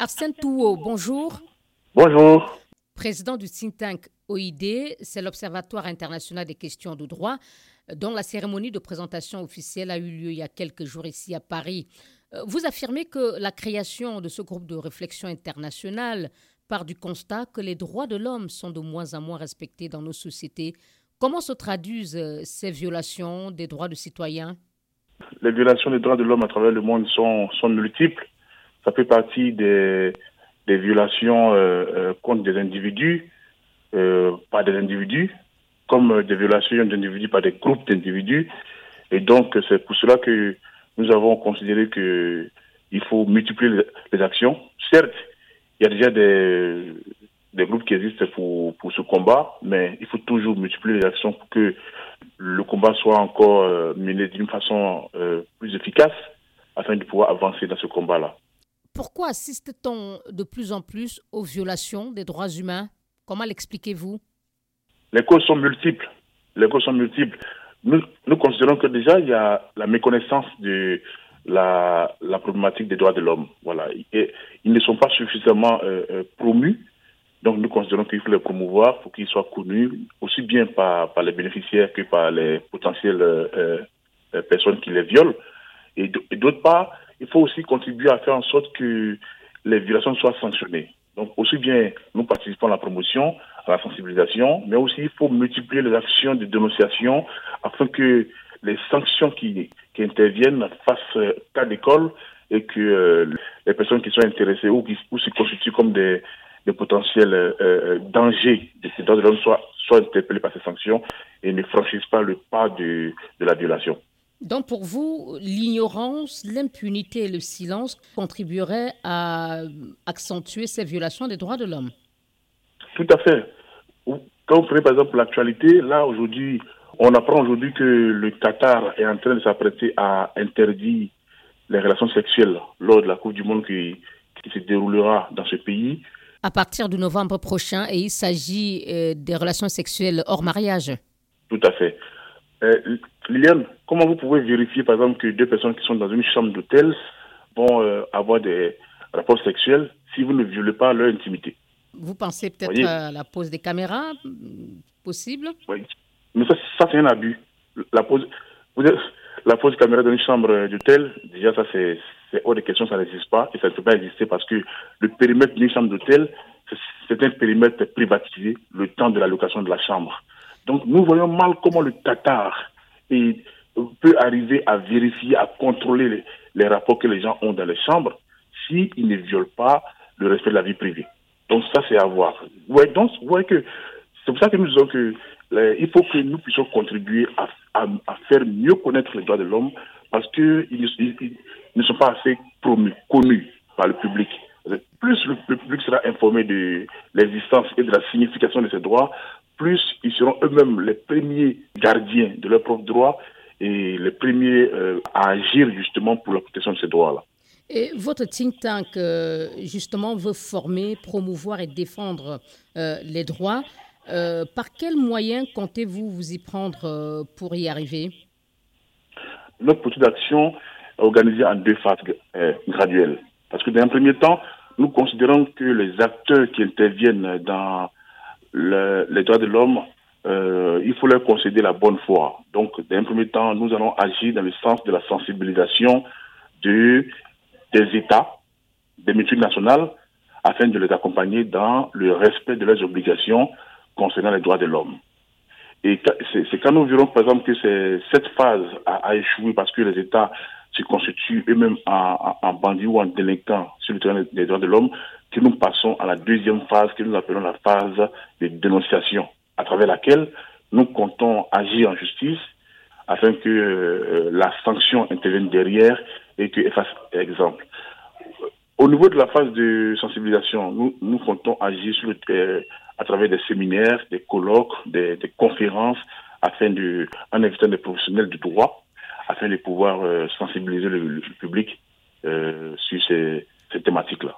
Arsène Touo, bonjour. Bonjour. Président du think tank OID, c'est l'Observatoire international des questions de droit, dont la cérémonie de présentation officielle a eu lieu il y a quelques jours ici à Paris. Euh, vous affirmez que la création de ce groupe de réflexion internationale part du constat que les droits de l'homme sont de moins en moins respectés dans nos sociétés. Comment se traduisent euh, ces violations des droits de citoyens? Les violations des droits de l'homme à travers le monde sont, sont multiples. Ça fait partie des, des violations euh, euh, contre des individus, euh, par des individus, comme des violations d'individus par des groupes d'individus. Et donc, c'est pour cela que nous avons considéré que il faut multiplier les actions. Certes, il y a déjà des, des groupes qui existent pour, pour ce combat, mais il faut toujours multiplier les actions pour que le combat soit encore mené d'une façon plus efficace afin de pouvoir avancer dans ce combat-là. Pourquoi assiste-t-on de plus en plus aux violations des droits humains? Comment l'expliquez-vous? Les causes sont multiples. Les causes sont multiples. Nous, considérons que déjà, il y a la méconnaissance de la, problématique des droits de l'homme. Voilà. Et ils ne sont pas suffisamment euh, euh, promus. Donc, nous considérons qu'il faut les promouvoir pour qu'ils soient connus aussi bien par, les bénéficiaires que par les potentielles euh personnes qui les violent. Et d'autre part, il faut aussi contribuer à faire en sorte que les violations soient sanctionnées. Donc, aussi bien nous participons à la promotion, à la sensibilisation, mais aussi il faut multiplier les actions de dénonciation afin que les sanctions qui, qui interviennent fassent cas d'école et que euh, les personnes qui sont intéressées ou qui se constituent comme des, potentiels euh, euh dangers de ces droits de l'homme soient, soient interpellées par ces sanctions et ne franchissent pas le pas de la violation. Donc pour vous, l'ignorance, l'impunité et le silence contribueraient à accentuer ces violations des droits de l'homme? Tout à fait. Quand vous prenez par exemple l'actualité, là aujourd'hui, on apprend aujourd'hui que le Qatar est en train de s'apprêter à interdire les relations sexuelles lors de la Coupe du Monde qui, qui se déroulera dans ce pays. À partir de novembre prochain, et il s'agit euh, des relations sexuelles hors mariage? Tout à fait. Euh, Liliane, comment vous pouvez vérifier, par exemple, que deux personnes qui sont dans une chambre d'hôtel vont euh, avoir des rapports sexuels si vous ne violez pas leur intimité? Vous pensez peut-être à la pose des caméras possible? Oui. Mais ça, ça c'est un abus. La pose, vous êtes, la pose de caméra dans une chambre d'hôtel, déjà, ça, c'est hors de question, ça n'existe pas. Et ça ne peut pas exister parce que le périmètre d'une chambre d'hôtel, c'est un périmètre privatisé, le temps de la location de la chambre. Donc nous voyons mal comment le Qatar peut arriver à vérifier, à contrôler les, rapports que les gens ont dans les chambres s'ils ne violent pas le respect de la vie privée. Donc ça, c'est à voir. Ouais, donc, que c'est pour ça que nous disons que il faut que nous puissions contribuer à, faire mieux connaître les droits de l'homme parce qu'ils ne, ne sont pas assez promus, connus par le public. Plus le public sera informé de l'existence et de la signification de ces droits, plus ils seront eux-mêmes les premiers gardiens de leurs propres droits et les premiers euh, à agir justement pour la protection de ces droits-là. Et votre think tank, euh, justement, veut former, promouvoir et défendre euh, les droits. par quels moyens comptez-vous vous y prendre pour y arriver? Notre politique d'action est organisée en deux phases graduelles. Parce que dans un premier temps, nous considérons que les acteurs qui interviennent dans le, les droits de l'homme, euh, il faut leur concéder la bonne foi. Donc, d'un premier temps, nous allons agir dans le sens de la sensibilisation de, des États, des multinationales, afin de les accompagner dans le respect de leurs obligations concernant les droits de l'homme. Et c'est quand nous verrons, par exemple, que cette phase a, échoué parce que les États se constituent eux-mêmes en, bandits ou en délinquants sur le terrain des droits de l'homme, que nous passons à la deuxième phase que nous appelons la phase de dénonciation, à travers laquelle nous comptons agir en justice afin que euh, la sanction intervienne derrière et que fasse exemple. Au niveau de la phase de sensibilisation, nous, comptons agir euh, à travers des séminaires, des colloques, des, des conférences, afin de, en invitant des professionnels du droit, afin de pouvoir euh, sensibiliser le, public euh, sur ces, ces thématiques-là.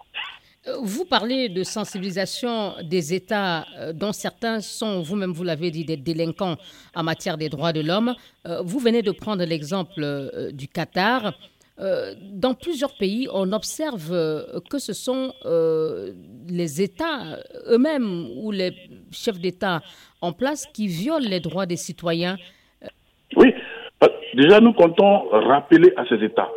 Vous parlez de sensibilisation des États euh, dont certains sont, vous-même vous l'avez dit, des délinquants en matière des droits de l'homme. Euh, vous venez de prendre l'exemple euh, du Qatar. dans plusieurs pays, on observe que ce sont les États eux-mêmes ou les chefs d'État en place qui violent les droits des citoyens. Déjà nous comptons rappeler à ces États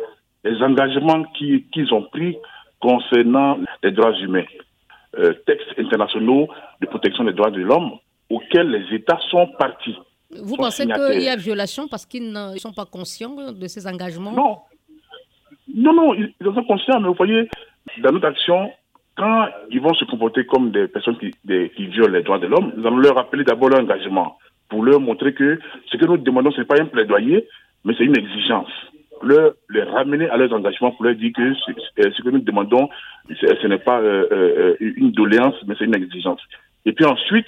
les engagements qu'ils ont pris concernant les droits humains, euh, textes internationaux de protection des droits de l'homme auxquels les États sont partis. Vous pensez qu'il y a violation parce qu'ils ne sont pas conscients de ces engagements? Non. Non, non, ils, sont conscients, mais vous voyez, dans notre action, quand ils vont se comporter comme des personnes qui, qui violent les droits de l'homme, nous allons leur rappeler d'abord leur engagement pour leur montrer que ce que nous demandons, ce n'est pas un plaidoyer, mais c'est une exigence leur, les ramener à leurs engagements pour leur dire que ce que nous demandons, ce n'est pas euh, euh, une doléance, mais c'est une exigence. Et puis ensuite,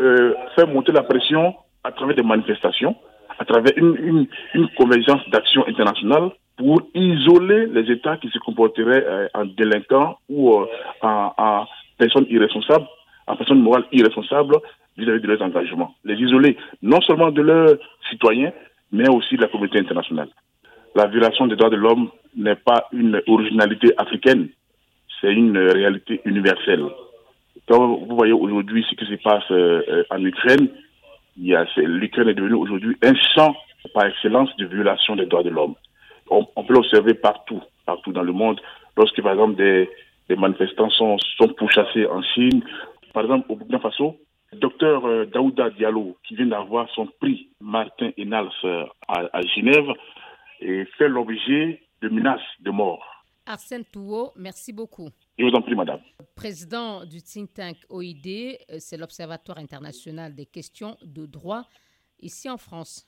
euh, faire monter la pression à travers des manifestations, à travers une, une, convergence d'action internationale pour isoler les États qui se comporteraient en délinquants ou en, personnes irresponsables, en personnes morales irresponsables vis-à-vis -vis de leurs engagements. Les isoler non seulement de leurs citoyens, mais aussi de la communauté internationale la violation des droits de l'homme n'est pas une originalité africaine, c'est une réalité universelle. Quand vous voyez aujourd'hui ce qui se passe euh, en Ukraine, l'Ukraine est devenue aujourd'hui un champ par excellence de violation des droits de l'homme. On, peut l'observer partout, partout dans le monde. Lorsque, par exemple, des, manifestants sont, sont pourchassés en Chine, par exemple, au Burkina Faso, le docteur euh, Daouda Diallo, qui vient d'avoir son prix Martin Enals euh, à, à Genève, et fait l'objet de menaces de mort. Arsène Touot, merci beaucoup. Je vous en prie, madame. Président du think tank OID, euh, c'est l'Observatoire international des questions de droit ici en France.